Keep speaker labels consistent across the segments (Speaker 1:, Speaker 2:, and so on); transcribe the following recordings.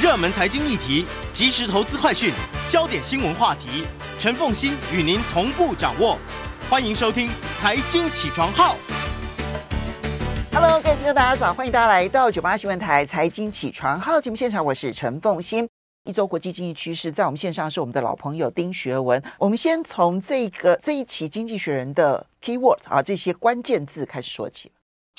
Speaker 1: 热门财经议题、即时投资快讯、焦点新闻话题，陈凤欣与您同步掌握。欢迎收听《财经起床号》。
Speaker 2: Hello，各位听众，大家早！欢迎大家来到九八新闻台《财经起床号》节目现场，我是陈凤欣。一周国际经济趋势，在我们线上是我们的老朋友丁学文。我们先从这个这一期《经济学人》的 keyword 啊，这些关键字开始说起。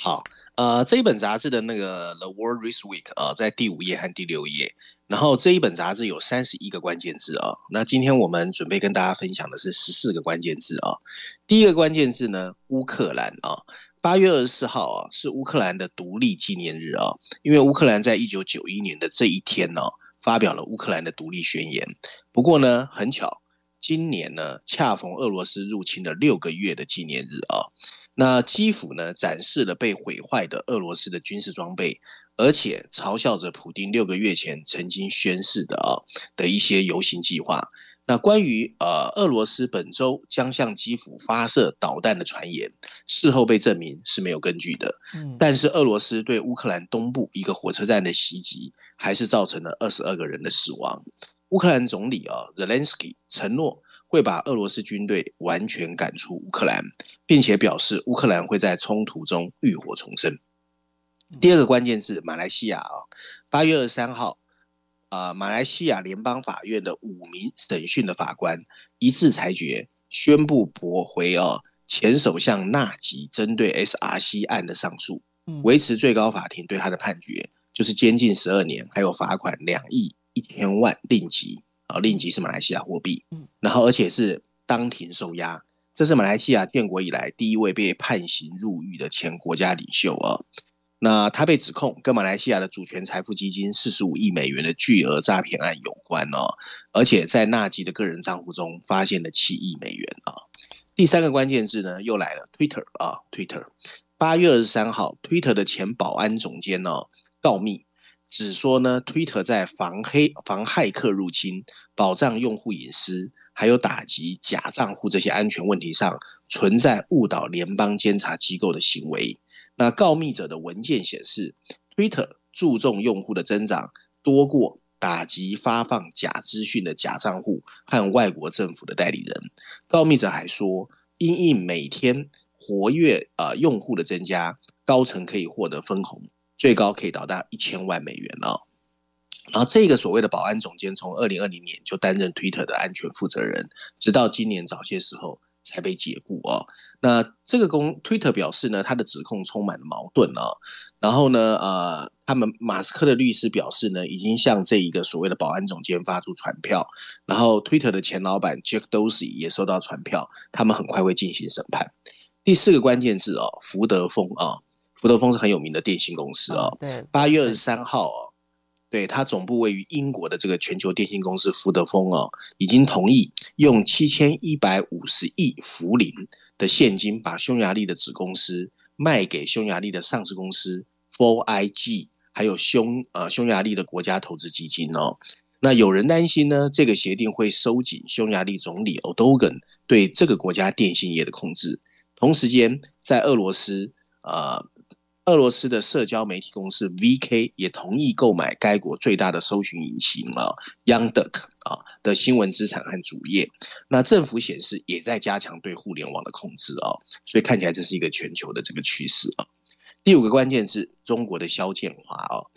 Speaker 3: 好。呃，这一本杂志的那个 The World This Week 啊、在第五页和第六页。然后这一本杂志有三十一个关键字啊、那今天我们准备跟大家分享的是十四个关键字啊、第一个关键字呢，乌克兰啊，八月二十四号啊，是乌克兰的独立纪念日啊、因为乌克兰在一九九一年的这一天呢、发表了乌克兰的独立宣言。不过呢，很巧，今年呢，恰逢俄罗斯入侵了六个月的纪念日啊、那基辅呢，展示了被毁坏的俄罗斯的军事装备，而且嘲笑着普丁六个月前曾经宣誓的啊的一些游行计划。那关于呃俄罗斯本周将向基辅发射导弹的传言，事后被证明是没有根据的。嗯，但是俄罗斯对乌克兰东部一个火车站的袭击，还是造成了二十二个人的死亡。乌克兰总理啊，Zelensky 承诺。会把俄罗斯军队完全赶出乌克兰，并且表示乌克兰会在冲突中浴火重生。第二个关键字，马来西亚啊，八月二十三号，啊，马来西亚联邦法院的五名审讯的法官一致裁决，宣布驳回啊前首相纳吉针对 SRC 案的上诉，维持最高法庭对他的判决，就是监禁十二年，还有罚款两亿一千万令吉。啊，令吉是马来西亚货币，然后而且是当庭受押，这是马来西亚建国以来第一位被判刑入狱的前国家领袖啊。那他被指控跟马来西亚的主权财富基金四十五亿美元的巨额诈骗案有关哦，而且在纳吉的个人账户中发现了七亿美元啊。第三个关键字呢，又来了，Twitter 啊，Twitter，八月二十三号，Twitter 的前保安总监呢告密。只说呢，Twitter 在防黑、防骇客入侵、保障用户隐私，还有打击假账户这些安全问题上，存在误导联邦监察机构的行为。那告密者的文件显示，Twitter 注重用户的增长多过打击发放假资讯的假账户和外国政府的代理人。告密者还说，因应每天活跃呃用户的增加，高层可以获得分红。最高可以达到一千万美元哦，然后这个所谓的保安总监从二零二零年就担任 Twitter 的安全负责人，直到今年早些时候才被解雇哦。那这个公 Twitter 表示呢，他的指控充满了矛盾哦。然后呢，呃，他们马斯克的律师表示呢，已经向这一个所谓的保安总监发出传票，然后 Twitter 的前老板 Jack Dorsey 也收到传票，他们很快会进行审判。第四个关键字哦，福德丰啊。福德丰是很有名的电信公司哦。对，八月二十三号哦，对，它总部位于英国的这个全球电信公司福德丰哦，已经同意用七千一百五十亿福林的现金，把匈牙利的子公司卖给匈牙利的上市公司 FOIG，还有匈呃匈牙利的国家投资基金哦。那有人担心呢，这个协定会收紧匈牙利总理 Erdogan 对这个国家电信业的控制。同时间，在俄罗斯呃。俄罗斯的社交媒体公司 VK 也同意购买该国最大的搜寻引擎啊 Yandex 啊的新闻资产和主页。那政府显示也在加强对互联网的控制啊，所以看起来这是一个全球的这个趋势啊。第五个关键字，中国的肖建华啊。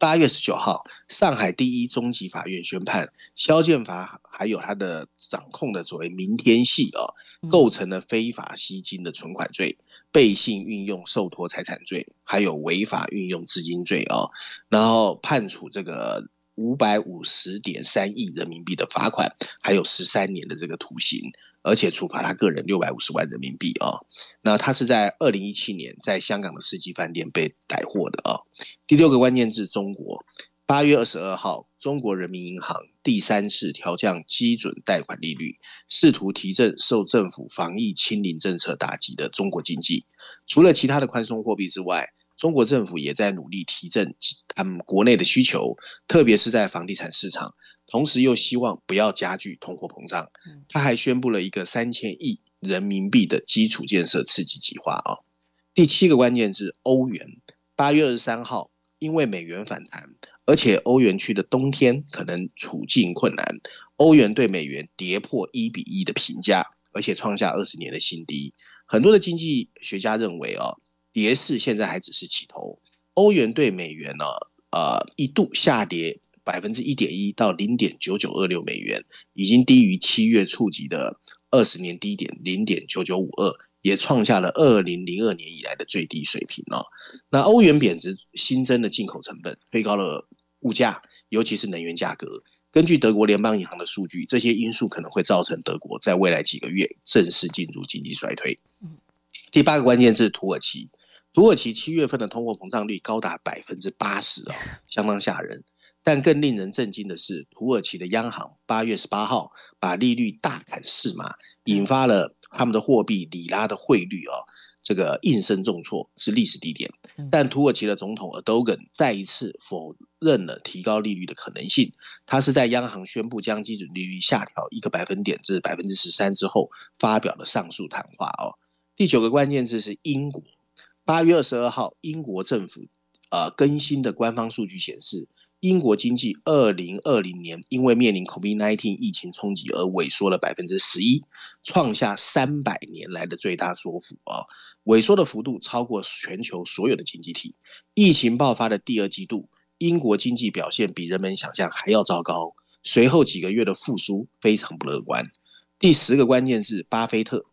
Speaker 3: 八月十九号，上海第一中级法院宣判，肖建华还有他的掌控的所谓明天系啊，构成了非法吸金的存款罪。背信运用受托财产罪，还有违法运用资金罪啊，然后判处这个五百五十点三亿人民币的罚款，还有十三年的这个徒刑，而且处罚他个人六百五十万人民币啊。那他是在二零一七年在香港的世纪饭店被逮获的啊。第六个关键字：中国。八月二十二号，中国人民银行第三次调降基准贷款利率，试图提振受政府防疫清零政策打击的中国经济。除了其他的宽松货币之外，中国政府也在努力提振他们国内的需求，特别是在房地产市场。同时又希望不要加剧通货膨胀。他还宣布了一个三千亿人民币的基础建设刺激计划啊。第七个关键字：欧元。八月二十三号，因为美元反弹。而且欧元区的冬天可能处境困难。欧元对美元跌破一比一的评价，而且创下二十年的新低。很多的经济学家认为哦，跌势现在还只是起头。欧元对美元呢，呃，一度下跌百分之一点一到零点九九二六美元，已经低于七月触及的二十年低点零点九九五二，也创下了二零零二年以来的最低水平哦。那欧元贬值新增的进口成本推高了物价，尤其是能源价格。根据德国联邦银行的数据，这些因素可能会造成德国在未来几个月正式进入经济衰退。第八个关键是土耳其，土耳其七月份的通货膨胀率高达百分之八十啊，相当吓人。但更令人震惊的是，土耳其的央行八月十八号把利率大砍四码，引发了他们的货币里拉的汇率哦。这个应声重挫是历史低点，但土耳其的总统尔多根再一次否认了提高利率的可能性。他是在央行宣布将基准利率下调一个百分点至百分之十三之后发表的上述谈话。哦，第九个关键字是英国。八月二十二号，英国政府呃更新的官方数据显示。英国经济二零二零年因为面临 COVID-19 疫情冲击而萎缩了百分之十一，创下三百年来的最大缩幅啊！萎缩的幅度超过全球所有的经济体。疫情爆发的第二季度，英国经济表现比人们想象还要糟糕。随后几个月的复苏非常不乐观。第十个关键是巴菲特，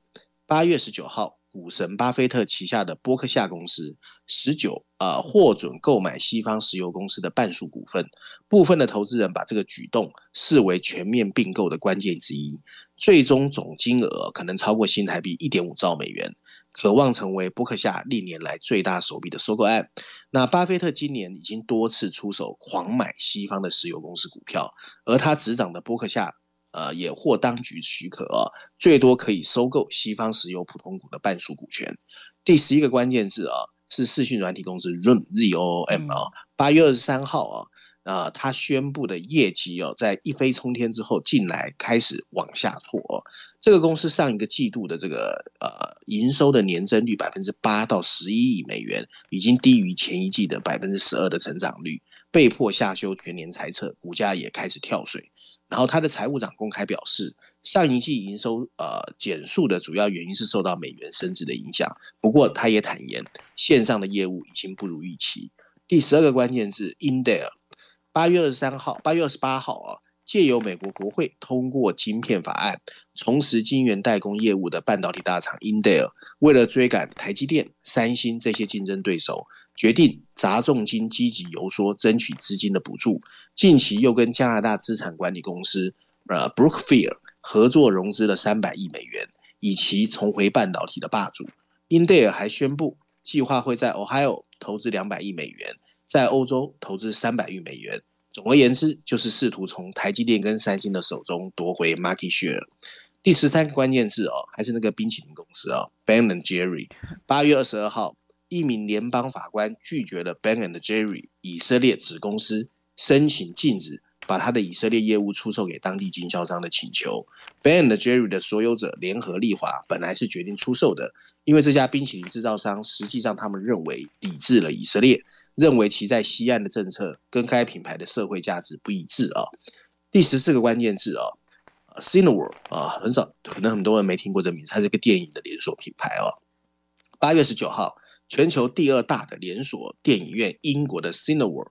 Speaker 3: 八月十九号。股神巴菲特旗下的波克夏公司十九啊获准购买西方石油公司的半数股份，部分的投资人把这个举动视为全面并购的关键之一，最终总金额可能超过新台币一点五兆美元，渴望成为波克夏历年来最大手笔的收购案。那巴菲特今年已经多次出手狂买西方的石油公司股票，而他执掌的波克夏。呃，也获当局许可啊，最多可以收购西方石油普通股的半数股权。第十一个关键字啊，是视讯软体公司 Zoom Z O O M 啊，八月二十三号啊，啊，他宣布的业绩哦，在一飞冲天之后，近来开始往下挫哦。这个公司上一个季度的这个呃营收的年增率百分之八到十一亿美元，已经低于前一季的百分之十二的成长率，被迫下修全年财测，股价也开始跳水。然后他的财务长公开表示，上一季营收呃减速的主要原因是受到美元升值的影响。不过他也坦言，线上的业务已经不如预期。第十二个关键字，Intel，八月二十三号、八月二十八号啊，借由美国国会通过晶片法案，重拾晶圆代工业务的半导体大厂 Intel，为了追赶台积电、三星这些竞争对手。决定砸重金积极游说，争取资金的补助。近期又跟加拿大资产管理公司呃 Brookfield 合作融资了三百亿美元，以期重回半导体的霸主。英特尔还宣布计划会在 Ohio 投资两百亿美元，在欧洲投资三百亿美元。总而言之，就是试图从台积电跟三星的手中夺回 market share。第十三个关键字哦，还是那个冰淇淋公司哦，Ben and Jerry。八月二十二号。一名联邦法官拒绝了 Ben and Jerry 以色列子公司申请禁止把他的以色列业务出售给当地经销商的请求。Ben and Jerry 的所有者联合利华本来是决定出售的，因为这家冰淇淋制造商实际上他们认为抵制了以色列，认为其在西岸的政策跟该品牌的社会价值不一致啊。第十四个关键字啊，Cineworld 啊，很少可能很多人没听过这名字，它是一个电影的连锁品牌哦。八月十九号。全球第二大的连锁电影院，英国的 Cineworld，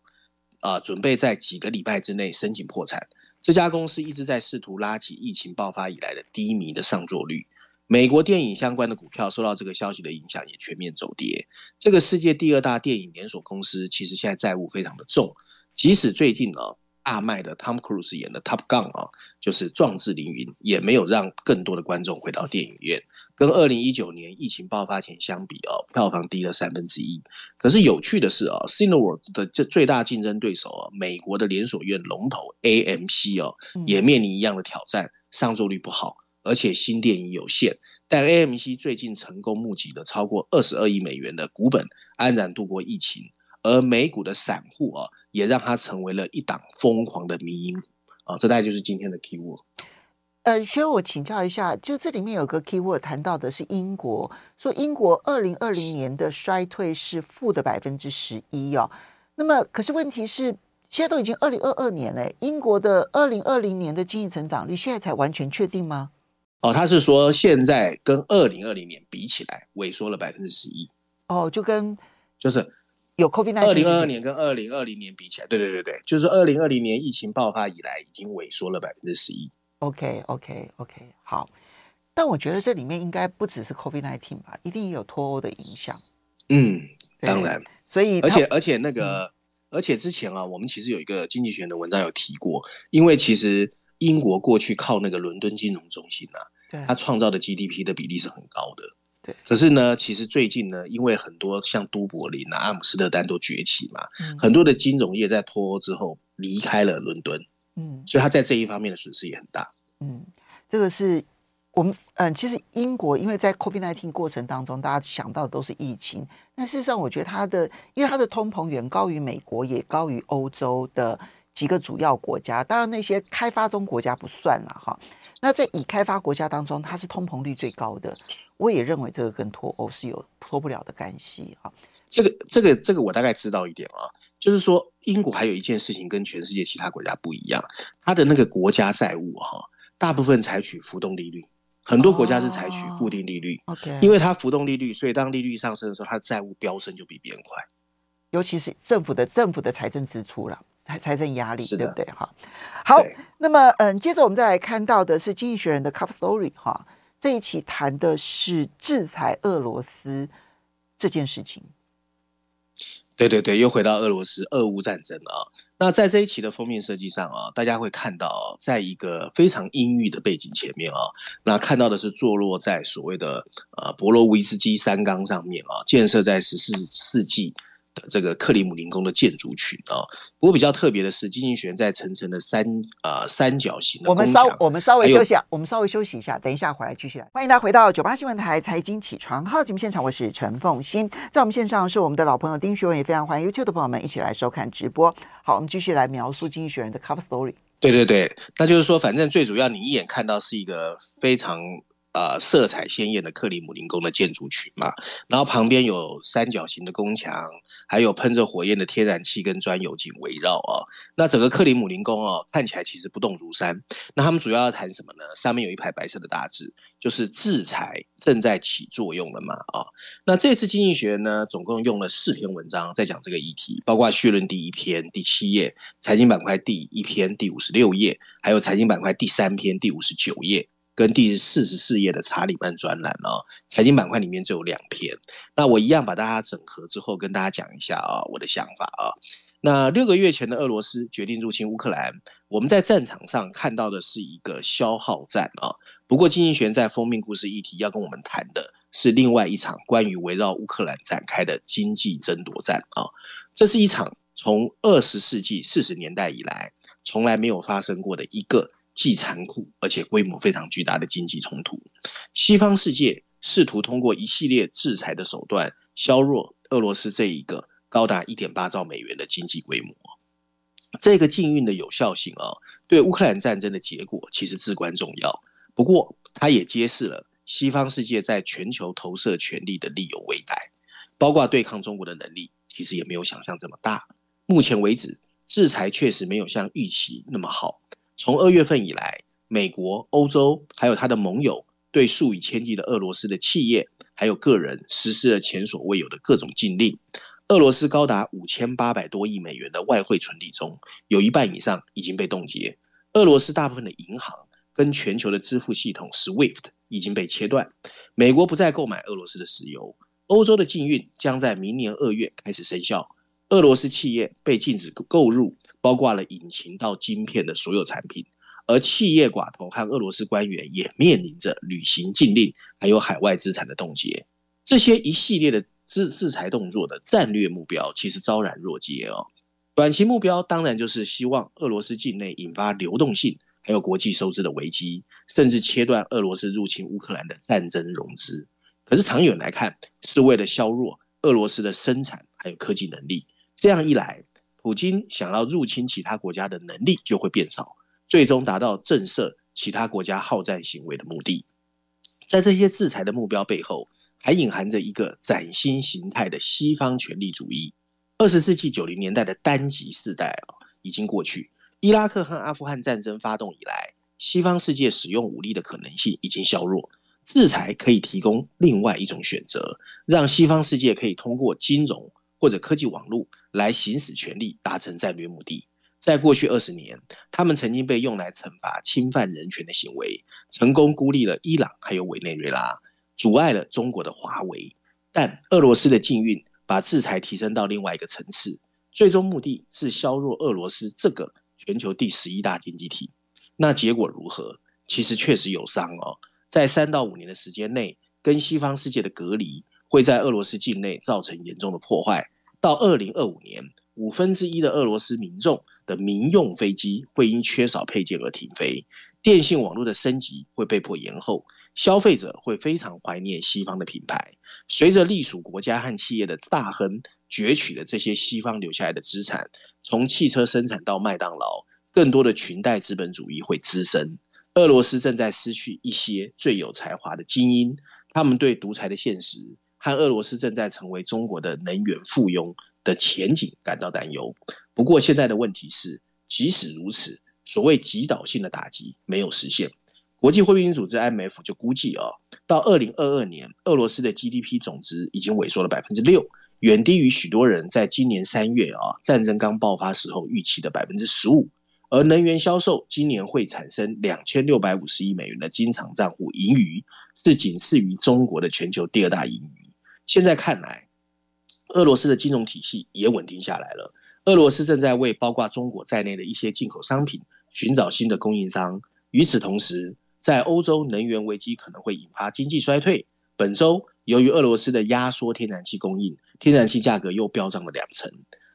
Speaker 3: 啊，准备在几个礼拜之内申请破产。这家公司一直在试图拉起疫情爆发以来的低迷的上座率。美国电影相关的股票受到这个消息的影响，也全面走跌。这个世界第二大电影连锁公司其实现在债务非常的重，即使最近呢。大卖的 Tom Cruise 演的 Top Gun 啊，就是壮志凌云，也没有让更多的观众回到电影院。跟二零一九年疫情爆发前相比哦，票房低了三分之一。可是有趣的是啊，Cineworld 的这最大竞争对手啊，美国的连锁院龙头 AMC 哦，也面临一样的挑战，上座率不好，而且新电影有限。但 AMC 最近成功募集了超过二十二亿美元的股本，安然度过疫情。而美股的散户啊。也让它成为了一档疯狂的迷因股啊！这大概就是今天的 keyword。
Speaker 2: 呃，学我请教一下，就这里面有个 keyword 谈到的是英国，说英国二零二零年的衰退是负的百分之十一哦。那么，可是问题是，现在都已经二零二二年了，英国的二零二零年的经济成长率现在才完全确定吗？
Speaker 3: 哦，他是说现在跟二零二零年比起来萎缩了百分之十一。
Speaker 2: 哦，就跟
Speaker 3: 就是
Speaker 2: 有 COVID
Speaker 3: 二零二二年跟二零二零年比起来，对对对对，就是二零二零年疫情爆发以来已经萎缩了百分之十一。
Speaker 2: OK OK OK，好。但我觉得这里面应该不只是 COVID nineteen 吧，一定也有脱欧的影响。
Speaker 3: 嗯，当然。
Speaker 2: 所以，
Speaker 3: 而且而且那个，嗯、而且之前啊，我们其实有一个经济学人的文章有提过，因为其实英国过去靠那个伦敦金融中心啊，对，它创造的 GDP 的比例是很高的。对。可是呢，其实最近呢，因为很多像都柏林啊、阿姆斯特丹都崛起嘛，嗯、很多的金融业在脱欧之后离开了伦敦。嗯。所以他在这一方面的损失也很大。
Speaker 2: 嗯，这个是。我们嗯，其实英国因为在 COVID-19 过程当中，大家想到的都是疫情。但事实上，我觉得它的，因为它的通膨远高于美国，也高于欧洲的几个主要国家。当然，那些开发中国家不算了哈。那在已开发国家当中，它是通膨率最高的。我也认为这个跟脱欧是有脱不了的干系啊。
Speaker 3: 这个、这个、这个，我大概知道一点啊，就是说英国还有一件事情跟全世界其他国家不一样，它的那个国家债务哈，大部分采取浮动利率。很多国家是采取固定利率，OK，因为它浮动利率，所以当利率上升的时候，它的债务飙升就比别人快。
Speaker 2: 尤其是政府的政府的财政支出了，财财政压力，对不对？哈，好，那么嗯，接着我们再来看到的是《经济学人》的 Cover Story 哈，这一期谈的是制裁俄罗斯这件事情。
Speaker 3: 对对对，又回到俄罗斯俄乌战争啊。那在这一期的封面设计上啊，大家会看到，在一个非常阴郁的背景前面啊，那看到的是坐落在所谓的呃博罗维斯基山冈上面啊，建设在十四世纪。的这个克里姆林宫的建筑群啊，不过比较特别的是，经济学院在层层的三呃三角形的。
Speaker 2: 我们稍我们稍微休息，我们稍微休息一下，等一下回来继续来。欢迎大家回到九八新闻台财经起床号节目现场，我是陈凤欣，在我们线上是我们的老朋友丁学文，也非常欢迎 YouTube 的朋友们一起来收看直播。好，我们继续来描述经济学院的 Cover Story。
Speaker 3: 对对对，那就是说，反正最主要，你一眼看到是一个非常。呃，色彩鲜艳的克里姆林宫的建筑群嘛，然后旁边有三角形的宫墙，还有喷着火焰的天然气跟钻油井围绕啊。那整个克里姆林宫哦，看起来其实不动如山。那他们主要要谈什么呢？上面有一排白色的大字，就是制裁正在起作用了嘛啊。那这次经济学呢，总共用了四篇文章在讲这个议题，包括序论第一篇第七页，财经板块第一篇第五十六页，还有财经板块第三篇第五十九页。跟第四十四页的查理曼专栏哦，财经板块里面只有两篇。那我一样把大家整合之后，跟大家讲一下啊，我的想法啊。那六个月前的俄罗斯决定入侵乌克兰，我们在战场上看到的是一个消耗战啊。不过，经济学人在封面故事议题要跟我们谈的是另外一场关于围绕乌克兰展开的经济争夺战啊。这是一场从二十世纪四十年代以来从来没有发生过的一个。既残酷而且规模非常巨大的经济冲突，西方世界试图通过一系列制裁的手段削弱俄罗斯这一个高达一点八兆美元的经济规模。这个禁运的有效性啊，对乌克兰战争的结果其实至关重要。不过，它也揭示了西方世界在全球投射权力的力有未逮，包括对抗中国的能力，其实也没有想象这么大。目前为止，制裁确实没有像预期那么好。从二月份以来，美国、欧洲还有他的盟友对数以千计的俄罗斯的企业还有个人实施了前所未有的各种禁令。俄罗斯高达五千八百多亿美元的外汇存底中，有一半以上已经被冻结。俄罗斯大部分的银行跟全球的支付系统 SWIFT 已经被切断。美国不再购买俄罗斯的石油。欧洲的禁运将在明年二月开始生效。俄罗斯企业被禁止购入。包括了引擎到晶片的所有产品，而企业寡头和俄罗斯官员也面临着履行禁令，还有海外资产的冻结。这些一系列的制制裁动作的战略目标其实昭然若揭哦。短期目标当然就是希望俄罗斯境内引发流动性，还有国际收支的危机，甚至切断俄罗斯入侵乌克兰的战争融资。可是长远来看，是为了削弱俄罗斯的生产还有科技能力。这样一来，普京想要入侵其他国家的能力就会变少，最终达到震慑其他国家好战行为的目的。在这些制裁的目标背后，还隐含着一个崭新形态的西方权力主义。二十世纪九零年代的单极世代啊，已经过去。伊拉克和阿富汗战争发动以来，西方世界使用武力的可能性已经削弱。制裁可以提供另外一种选择，让西方世界可以通过金融或者科技网络来行使权力，达成战略目的。在过去二十年，他们曾经被用来惩罚侵犯人权的行为，成功孤立了伊朗还有委内瑞拉，阻碍了中国的华为。但俄罗斯的禁运把制裁提升到另外一个层次，最终目的是削弱俄罗斯这个。全球第十一大经济体，那结果如何？其实确实有伤哦。在三到五年的时间内，跟西方世界的隔离会在俄罗斯境内造成严重的破坏。到二零二五年，五分之一的俄罗斯民众的民用飞机会因缺少配件而停飞，电信网络的升级会被迫延后，消费者会非常怀念西方的品牌。随着隶属国家和企业的大亨攫取了这些西方留下来的资产，从汽车生产到麦当劳，更多的裙带资本主义会滋生。俄罗斯正在失去一些最有才华的精英，他们对独裁的现实和俄罗斯正在成为中国的能源附庸的前景感到担忧。不过，现在的问题是，即使如此，所谓击倒性的打击没有实现。国际货币基金组织 IMF 就估计啊，到二零二二年，俄罗斯的 GDP 总值已经萎缩了百分之六，远低于许多人在今年三月啊战争刚爆发时候预期的百分之十五。而能源销售今年会产生两千六百五十亿美元的经常账户盈余，是仅次于中国的全球第二大盈余。现在看来，俄罗斯的金融体系也稳定下来了。俄罗斯正在为包括中国在内的一些进口商品寻找新的供应商。与此同时，在欧洲，能源危机可能会引发经济衰退。本周，由于俄罗斯的压缩天然气供应，天然气价格又飙涨了两成。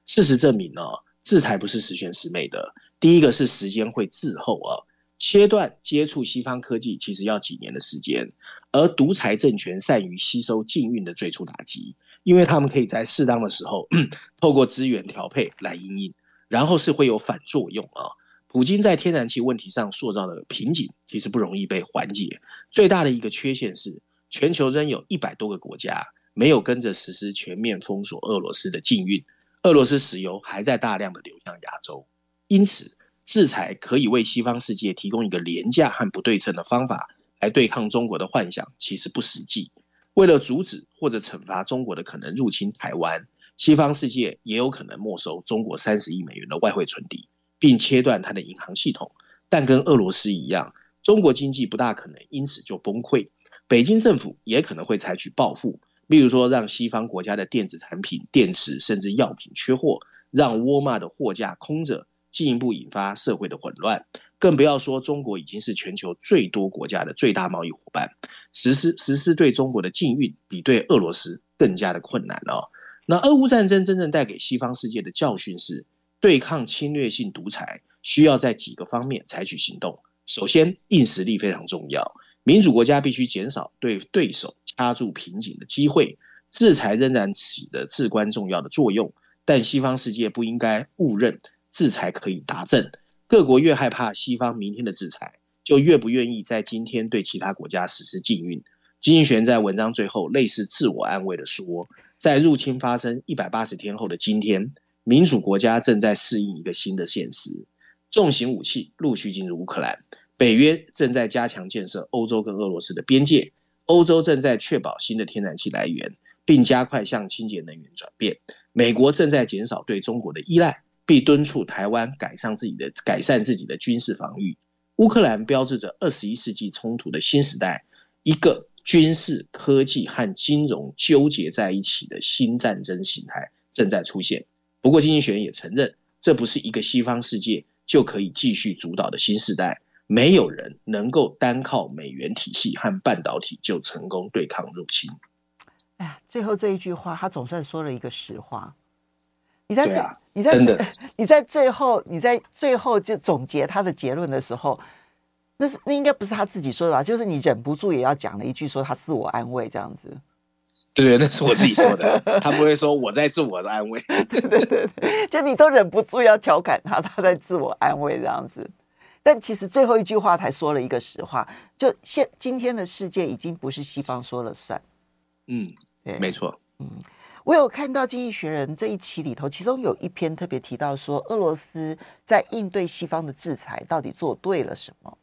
Speaker 3: 事实证明呢，制裁不是十全十美的。第一个是时间会滞后啊，切断接触西方科技其实要几年的时间。而独裁政权善于吸收禁运的最初打击，因为他们可以在适当的时候 透过资源调配来因应，然后是会有反作用啊。普京在天然气问题上塑造的瓶颈，其实不容易被缓解。最大的一个缺陷是，全球仍有一百多个国家没有跟着实施全面封锁俄罗斯的禁运，俄罗斯石油还在大量的流向亚洲。因此，制裁可以为西方世界提供一个廉价和不对称的方法来对抗中国的幻想，其实不实际。为了阻止或者惩罚中国的可能入侵台湾，西方世界也有可能没收中国三十亿美元的外汇存底。并切断它的银行系统，但跟俄罗斯一样，中国经济不大可能因此就崩溃。北京政府也可能会采取报复，例如说让西方国家的电子产品、电池甚至药品缺货，让沃尔玛的货架空着，进一步引发社会的混乱。更不要说中国已经是全球最多国家的最大贸易伙伴，实施实施对中国的禁运，比对俄罗斯更加的困难了。那俄乌战争真正带给西方世界的教训是，对抗侵略性独裁，需要在几个方面采取行动。首先，硬实力非常重要，民主国家必须减少对对手掐住瓶颈的机会。制裁仍然起着至关重要的作用，但西方世界不应该误认制裁可以达阵。各国越害怕西方明天的制裁，就越不愿意在今天对其他国家实施禁运。经济学人在文章最后类似自我安慰地说，在入侵发生一百八十天后的今天。民主国家正在适应一个新的现实，重型武器陆续进入乌克兰，北约正在加强建设欧洲跟俄罗斯的边界，欧洲正在确保新的天然气来源，并加快向清洁能源转变。美国正在减少对中国的依赖，并敦促台湾改善自己的改善自己的军事防御。乌克兰标志着二十一世纪冲突的新时代，一个军事、科技和金融纠结在一起的新战争形态正在出现。不过，经济学人也承认，这不是一个西方世界就可以继续主导的新时代。没有人能够单靠美元体系和半导体就成功对抗入侵。
Speaker 2: 哎呀，最后这一句话，他总算说了一个实话。你在这，
Speaker 3: 啊、
Speaker 2: 你在 你在最后，你在最后就总结他的结论的时候，那是那应该不是他自己说的吧？就是你忍不住也要讲了一句，说他自我安慰这样子。
Speaker 3: 对，那是我自己说的，他不会说我在自我的安慰。
Speaker 2: 对对对对，就你都忍不住要调侃他，他在自我安慰这样子。但其实最后一句话才说了一个实话，就现今天的世界已经不是西方说了算。
Speaker 3: 嗯，对，没错。
Speaker 2: 嗯。我有看到《经济学人》这一期里头，其中有一篇特别提到说，俄罗斯在应对西方的制裁到底做对了什么？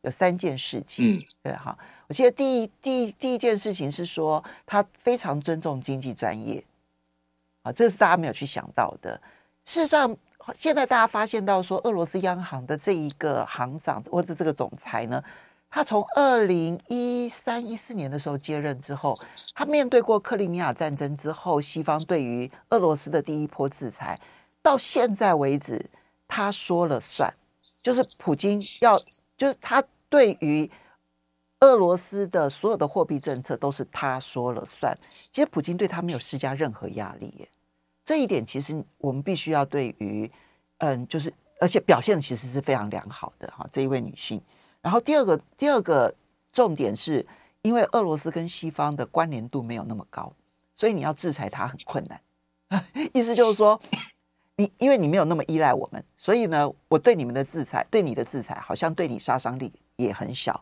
Speaker 2: 有三件事情。嗯，对哈。我记得第一第一第一件事情是说，他非常尊重经济专业。啊，这是大家没有去想到的。事实上，现在大家发现到说，俄罗斯央行的这一个行长或者这个总裁呢，他从二零一三一四年的时候接任之后，他面对过克里米亚战争之后，西方对于俄罗斯的第一波制裁，到现在为止，他说了算，就是普京要，就是他对于俄罗斯的所有的货币政策都是他说了算。其实普京对他没有施加任何压力耶。这一点其实我们必须要对于，嗯，就是而且表现其实是非常良好的哈，这一位女性。然后第二个第二个重点是，因为俄罗斯跟西方的关联度没有那么高，所以你要制裁它很困难。意思就是说，你因为你没有那么依赖我们，所以呢，我对你们的制裁，对你的制裁好像对你杀伤力也很小。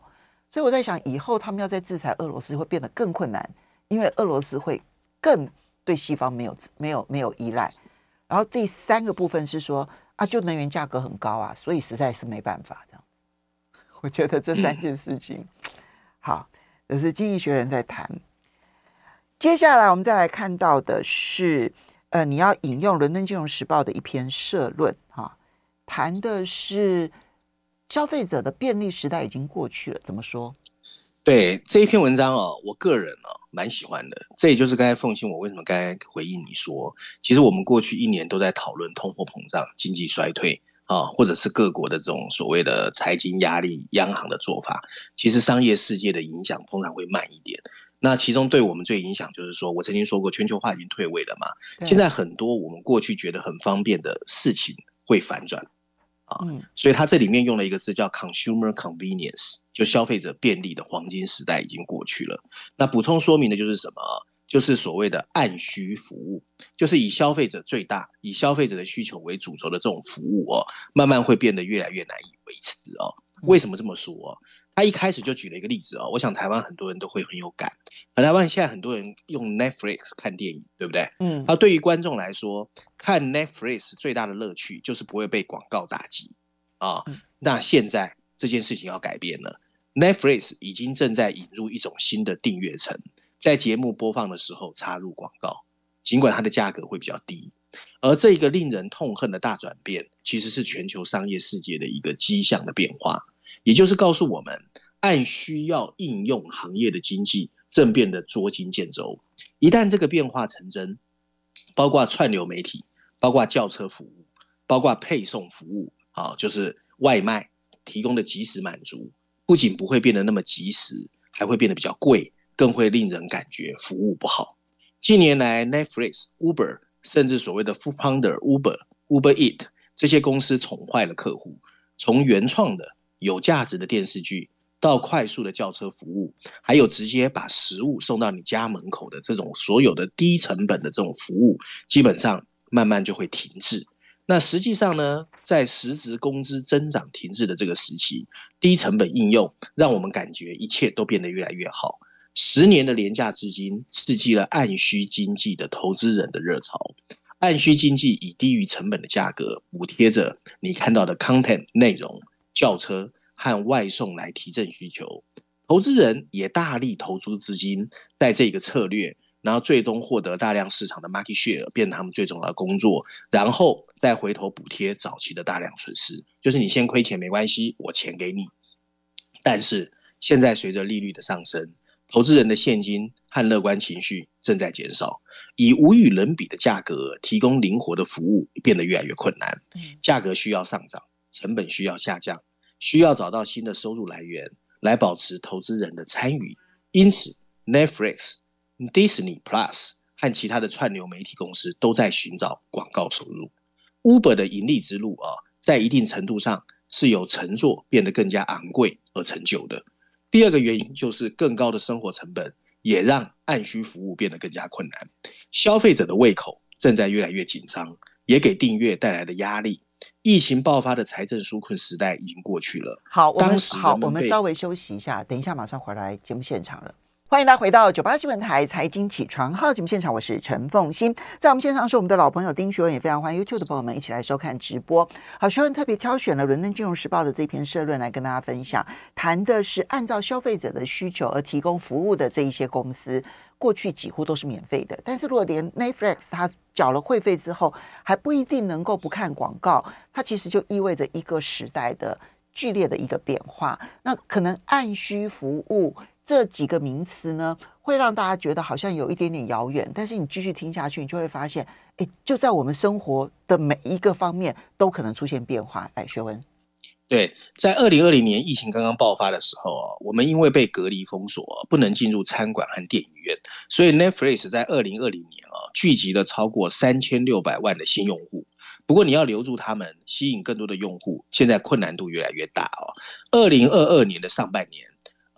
Speaker 2: 所以我在想，以后他们要再制裁俄罗斯会变得更困难，因为俄罗斯会更。对西方没有没有没有依赖，然后第三个部分是说啊，就能源价格很高啊，所以实在是没办法这样。我觉得这三 件事情，好，这是经济学人在谈。接下来我们再来看到的是，呃，你要引用《伦敦金融时报》的一篇社论哈，谈的是消费者的便利时代已经过去了，怎么说？
Speaker 3: 对这一篇文章哦，我个人哦蛮喜欢的。这也就是刚才凤馨，我为什么刚才回应你说，其实我们过去一年都在讨论通货膨胀、经济衰退啊，或者是各国的这种所谓的财经压力、央行的做法。其实商业世界的影响通常会慢一点。那其中对我们最影响就是说，我曾经说过，全球化已经退位了嘛。现在很多我们过去觉得很方便的事情会反转。啊，所以它这里面用了一个字叫 consumer convenience，就消费者便利的黄金时代已经过去了。那补充说明的就是什么？就是所谓的按需服务，就是以消费者最大、以消费者的需求为主轴的这种服务哦，慢慢会变得越来越难以维持哦。为什么这么说？他一开始就举了一个例子哦，我想台湾很多人都会很有感。台湾现在很多人用 Netflix 看电影，对不对？嗯。那对于观众来说，看 Netflix 最大的乐趣就是不会被广告打击啊。那现在这件事情要改变了，Netflix 已经正在引入一种新的订阅层，在节目播放的时候插入广告，尽管它的价格会比较低。而这个令人痛恨的大转变，其实是全球商业世界的一个迹象的变化。也就是告诉我们，按需要应用行业的经济正变得捉襟见肘。一旦这个变化成真，包括串流媒体、包括轿车服务、包括配送服务，啊，就是外卖提供的即时满足，不仅不会变得那么即时，还会变得比较贵，更会令人感觉服务不好。近年来，Netflix、Uber，甚至所谓的 Foodpanda、Uber、Uber Eat 这些公司宠坏了客户，从原创的。有价值的电视剧，到快速的轿车服务，还有直接把食物送到你家门口的这种所有的低成本的这种服务，基本上慢慢就会停滞。那实际上呢，在实职工资增长停滞的这个时期，低成本应用让我们感觉一切都变得越来越好。十年的廉价资金刺激了按需经济的投资人的热潮，按需经济以低于成本的价格补贴着你看到的 content 内容。轿车和外送来提振需求，投资人也大力投资资金在这个策略，然后最终获得大量市场的 market share，变成他们最重要的工作，然后再回头补贴早期的大量损失。就是你先亏钱没关系，我钱给你。但是现在随着利率的上升，投资人的现金和乐观情绪正在减少，以无与伦比的价格提供灵活的服务变得越来越困难，价格需要上涨，成本需要下降。需要找到新的收入来源来保持投资人的参与，因此 Netflix、Disney Plus 和其他的串流媒体公司都在寻找广告收入。Uber 的盈利之路啊，在一定程度上是由乘坐变得更加昂贵而成就的。第二个原因就是更高的生活成本也让按需服务变得更加困难。消费者的胃口正在越来越紧张，也给订阅带来了压力。疫情爆发的财政纾困时代已经过去了。
Speaker 2: 好，我们好，我们稍微休息一下，等一下马上回来节目现场了。欢迎大家回到九八新闻台财经起床号节目现场，我是陈凤馨，在我们现场是我们的老朋友丁学文，也非常欢迎 YouTube 的朋友们一起来收看直播。好，学文特别挑选了《伦敦金融时报》的这篇社论来跟大家分享，谈的是按照消费者的需求而提供服务的这一些公司，过去几乎都是免费的，但是如果连 Netflix 它缴了会费之后，还不一定能够不看广告，它其实就意味着一个时代的剧烈的一个变化。那可能按需服务。这几个名词呢，会让大家觉得好像有一点点遥远，但是你继续听下去，你就会发现，哎，就在我们生活的每一个方面都可能出现变化。来，学文，
Speaker 3: 对，在二零二零年疫情刚刚爆发的时候啊，我们因为被隔离封锁，不能进入餐馆和电影院，所以 Netflix 在二零二零年啊，聚集了超过三千六百万的新用户。不过你要留住他们，吸引更多的用户，现在困难度越来越大哦。二零二二年的上半年。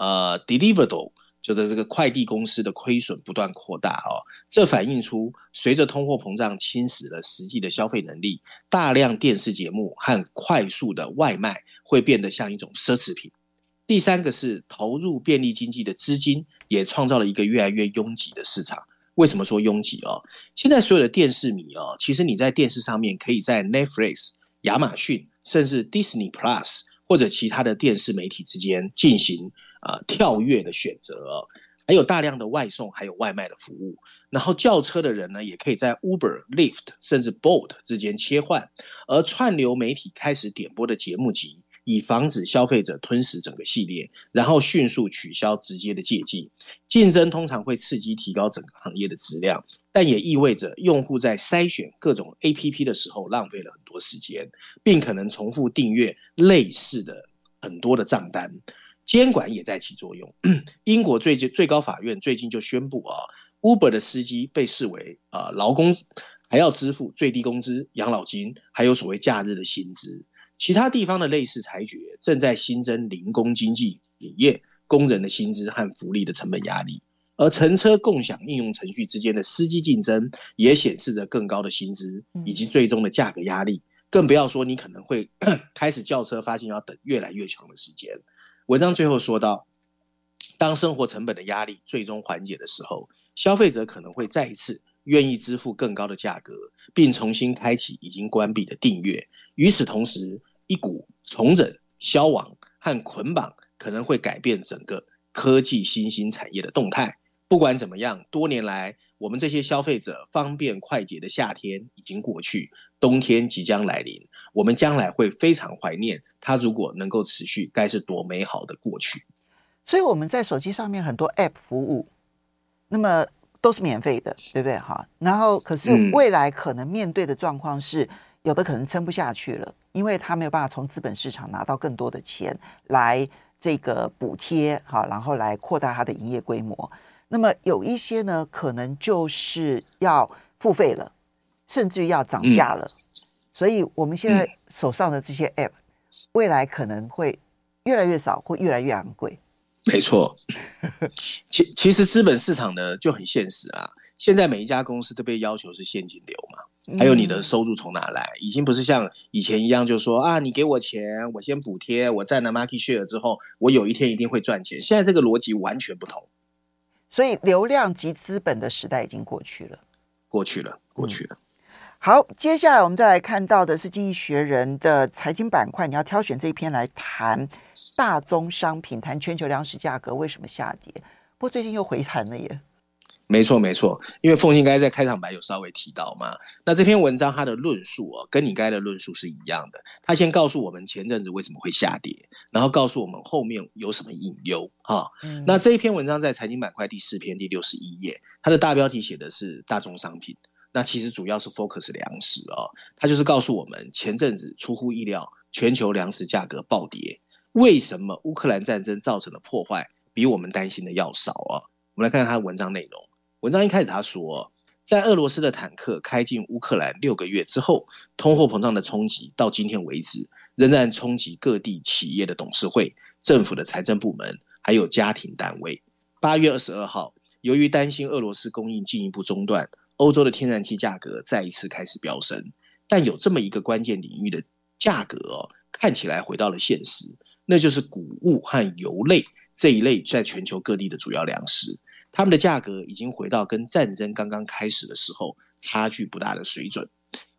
Speaker 3: 呃，Deliveroo 就是这个快递公司的亏损不断扩大哦，这反映出随着通货膨胀侵蚀了实际的消费能力，大量电视节目和快速的外卖会变得像一种奢侈品。第三个是投入便利经济的资金也创造了一个越来越拥挤的市场。为什么说拥挤哦？现在所有的电视迷哦，其实你在电视上面可以在 Netflix、亚马逊甚至 Disney Plus 或者其他的电视媒体之间进行。啊，跳跃的选择，还有大量的外送，还有外卖的服务。然后叫车的人呢，也可以在 Uber、Lyft 甚至 Bolt 之间切换。而串流媒体开始点播的节目集，以防止消费者吞噬整个系列，然后迅速取消直接的借记。竞争通常会刺激提高整个行业的质量，但也意味着用户在筛选各种 APP 的时候浪费了很多时间，并可能重复订阅类似的很多的账单。监管也在起作用。英国最近最高法院最近就宣布啊，Uber 的司机被视为啊劳工，还要支付最低工资、养老金，还有所谓假日的薪资。其他地方的类似裁决正在新增零工经济产业工人的薪资和福利的成本压力，而乘车共享应用程序之间的司机竞争也显示着更高的薪资以及最终的价格压力。更不要说你可能会 开始叫车，发现要等越来越长的时间。文章最后说到，当生活成本的压力最终缓解的时候，消费者可能会再一次愿意支付更高的价格，并重新开启已经关闭的订阅。与此同时，一股重整、消亡和捆绑可能会改变整个科技新兴产业的动态。不管怎么样，多年来我们这些消费者方便快捷的夏天已经过去，冬天即将来临。我们将来会非常怀念它，如果能够持续，该是多美好的过去。
Speaker 2: 所以我们在手机上面很多 App 服务，那么都是免费的，对不对？哈，然后可是未来可能面对的状况是，有的可能撑不下去了，因为他没有办法从资本市场拿到更多的钱来这个补贴，哈，然后来扩大它的营业规模。那么有一些呢，可能就是要付费了，甚至于要涨价了。嗯所以，我们现在手上的这些 App，未来可能会越来越少，会越来越昂贵。
Speaker 3: 没错，其其实资本市场呢就很现实啊。现在每一家公司都被要求是现金流嘛，还有你的收入从哪来，已经不是像以前一样，就说啊，你给我钱，我先补贴，我占了 market share 之后，我有一天一定会赚钱。现在这个逻辑完全不同。
Speaker 2: 所以，流量及资本的时代已经过去了，
Speaker 3: 过去了，过去了。
Speaker 2: 好，接下来我们再来看到的是《经济学人》的财经板块，你要挑选这一篇来谈大宗商品，谈全球粮食价格为什么下跌。不过最近又回弹了耶。
Speaker 3: 没错，没错，因为凤信刚才在开场白有稍微提到嘛。那这篇文章它的论述哦，跟你刚才的论述是一样的。他先告诉我们前阵子为什么会下跌，然后告诉我们后面有什么隐忧哈。嗯、那这一篇文章在财经板块第四篇第六十一页，它的大标题写的是大宗商品。那其实主要是 focus 粮食哦，它就是告诉我们前阵子出乎意料，全球粮食价格暴跌，为什么乌克兰战争造成的破坏比我们担心的要少啊？我们来看看他的文章内容。文章一开始他说，在俄罗斯的坦克开进乌克兰六个月之后，通货膨胀的冲击到今天为止仍然冲击各地企业的董事会、政府的财政部门还有家庭单位。八月二十二号，由于担心俄罗斯供应进一步中断。欧洲的天然气价格再一次开始飙升，但有这么一个关键领域的价格哦，看起来回到了现实，那就是谷物和油类这一类在全球各地的主要粮食。他们的价格已经回到跟战争刚刚开始的时候差距不大的水准。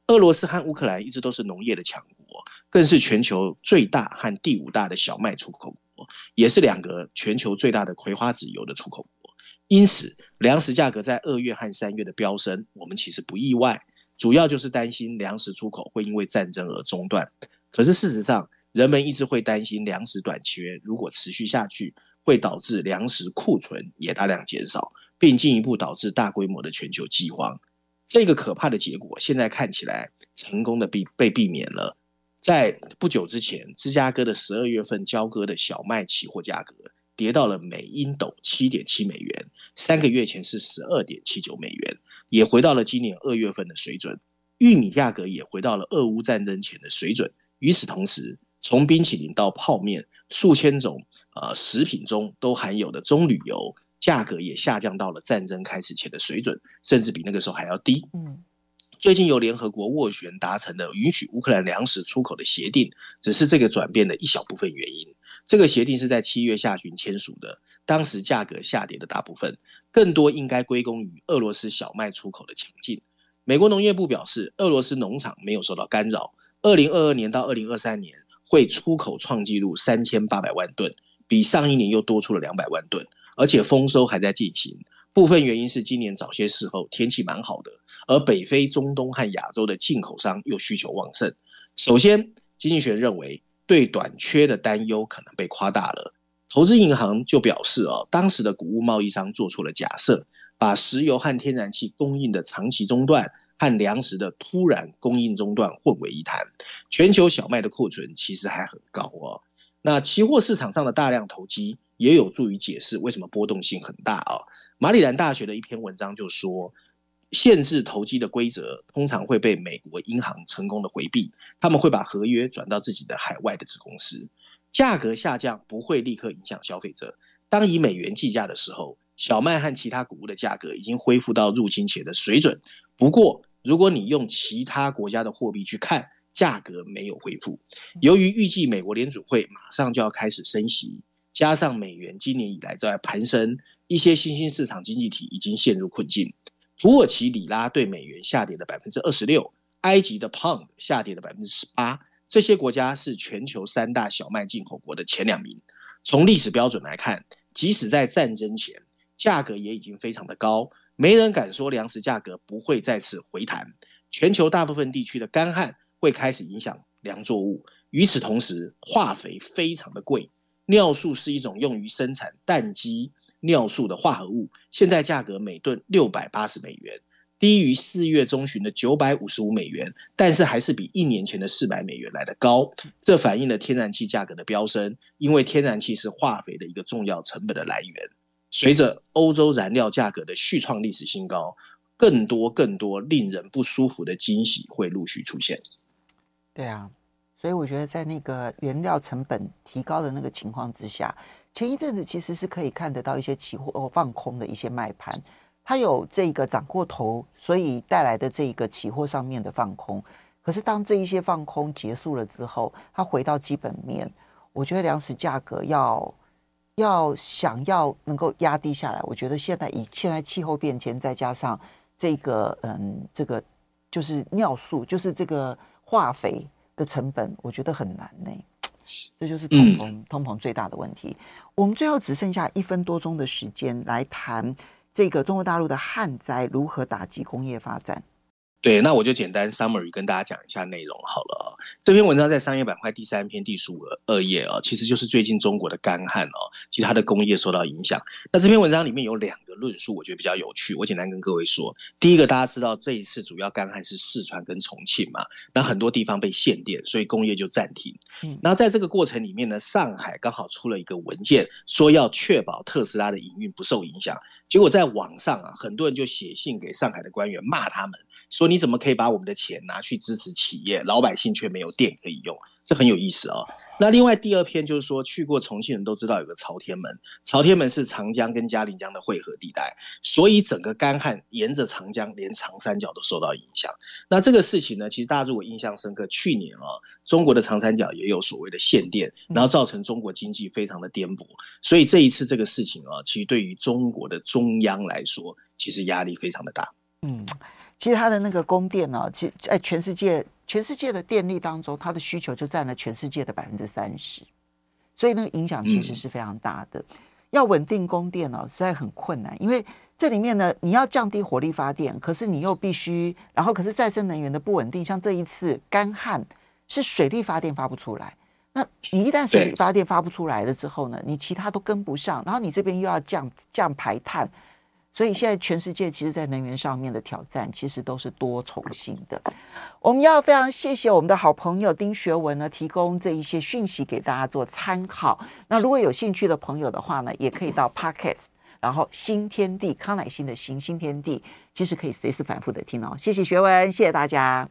Speaker 3: 俄罗斯和乌克兰一直都是农业的强国，更是全球最大和第五大的小麦出口国，也是两个全球最大的葵花籽油的出口国。因此，粮食价格在二月和三月的飙升，我们其实不意外，主要就是担心粮食出口会因为战争而中断。可是事实上，人们一直会担心粮食短缺如果持续下去，会导致粮食库存也大量减少，并进一步导致大规模的全球饥荒。这个可怕的结果，现在看起来成功的避被避免了。在不久之前，芝加哥的十二月份交割的小麦期货价格跌到了每英斗七点七美元，三个月前是十二点七九美元，也回到了今年二月份的水准。玉米价格也回到了俄乌战争前的水准。与此同时，从冰淇淋到泡面，数千种呃食品中都含有的棕榈油。价格也下降到了战争开始前的水准，甚至比那个时候还要低。嗯，最近由联合国斡旋达成的允许乌克兰粮食出口的协定，只是这个转变的一小部分原因。这个协定是在七月下旬签署的，当时价格下跌的大部分，更多应该归功于俄罗斯小麦出口的强劲。美国农业部表示，俄罗斯农场没有受到干扰，二零二二年到二零二三年会出口创纪录三千八百万吨，比上一年又多出了两百万吨。而且丰收还在进行，部分原因是今年早些时候天气蛮好的，而北非、中东和亚洲的进口商又需求旺盛。首先，经济学认为对短缺的担忧可能被夸大了。投资银行就表示，哦，当时的谷物贸易商做出了假设，把石油和天然气供应的长期中断和粮食的突然供应中断混为一谈。全球小麦的库存其实还很高哦。那期货市场上的大量投机。也有助于解释为什么波动性很大啊。马里兰大学的一篇文章就说，限制投机的规则通常会被美国银行成功的回避，他们会把合约转到自己的海外的子公司。价格下降不会立刻影响消费者。当以美元计价的时候，小麦和其他谷物的价格已经恢复到入侵前的水准。不过，如果你用其他国家的货币去看，价格没有恢复。由于预计美国联储会马上就要开始升息。加上美元今年以来在攀升，一些新兴市场经济体已经陷入困境。土耳其里拉对美元下跌了百分之二十六，埃及的 pound 下跌了百分之十八。这些国家是全球三大小麦进口国的前两名。从历史标准来看，即使在战争前，价格也已经非常的高，没人敢说粮食价格不会再次回弹。全球大部分地区的干旱会开始影响粮作物，与此同时，化肥非常的贵。尿素是一种用于生产蛋鸡尿素的化合物，现在价格每吨六百八十美元，低于四月中旬的九百五十五美元，但是还是比一年前的四百美元来得高。这反映了天然气价格的飙升，因为天然气是化肥的一个重要成本的来源。随着欧洲燃料价格的续创历史新高，更多更多令人不舒服的惊喜会陆续出现。
Speaker 2: 对啊。所以我觉得，在那个原料成本提高的那个情况之下，前一阵子其实是可以看得到一些期货哦放空的一些卖盘，它有这个涨过头，所以带来的这个期货上面的放空。可是当这一些放空结束了之后，它回到基本面，我觉得粮食价格要要想要能够压低下来，我觉得现在以现在气候变迁，再加上这个嗯，这个就是尿素，就是这个化肥。的成本我觉得很难呢，这就是通膨，嗯、通膨最大的问题。我们最后只剩下一分多钟的时间来谈这个中国大陆的旱灾如何打击工业发展。
Speaker 3: 对，那我就简单 summary 跟大家讲一下内容好了。这篇文章在商业板块第三篇第十五二页啊，其实就是最近中国的干旱哦，其实它的工业受到影响。那这篇文章里面有两个论述，我觉得比较有趣，我简单跟各位说。第一个，大家知道这一次主要干旱是四川跟重庆嘛，那很多地方被限电，所以工业就暂停。嗯，然后在这个过程里面呢，上海刚好出了一个文件，说要确保特斯拉的营运不受影响。结果在网上啊，很多人就写信给上海的官员，骂他们。说你怎么可以把我们的钱拿去支持企业，老百姓却没有电可以用，这很有意思哦。那另外第二篇就是说，去过重庆人都知道有个朝天门，朝天门是长江跟嘉陵江的汇合地带，所以整个干旱沿着长江，连长三角都受到影响。那这个事情呢，其实大家如果印象深刻，去年啊、哦，中国的长三角也有所谓的限电，然后造成中国经济非常的颠簸。所以这一次这个事情啊，其实对于中国的中央来说，其实压力非常的大。
Speaker 2: 嗯，其实它的那个供电呢，其实在全世界。全世界的电力当中，它的需求就占了全世界的百分之三十，所以那个影响其实是非常大的。嗯、要稳定供电呢、哦，实在很困难，因为这里面呢，你要降低火力发电，可是你又必须，然后可是再生能源的不稳定，像这一次干旱是水力发电发不出来，那你一旦水力发电发不出来了之后呢，你其他都跟不上，然后你这边又要降降排碳。所以现在全世界其实，在能源上面的挑战，其实都是多重性的。我们要非常谢谢我们的好朋友丁学文呢，提供这一些讯息给大家做参考。那如果有兴趣的朋友的话呢，也可以到 Podcast，然后新天地康乃馨的新新天地，其实可以随时反复的听哦。谢谢学文，谢谢大家。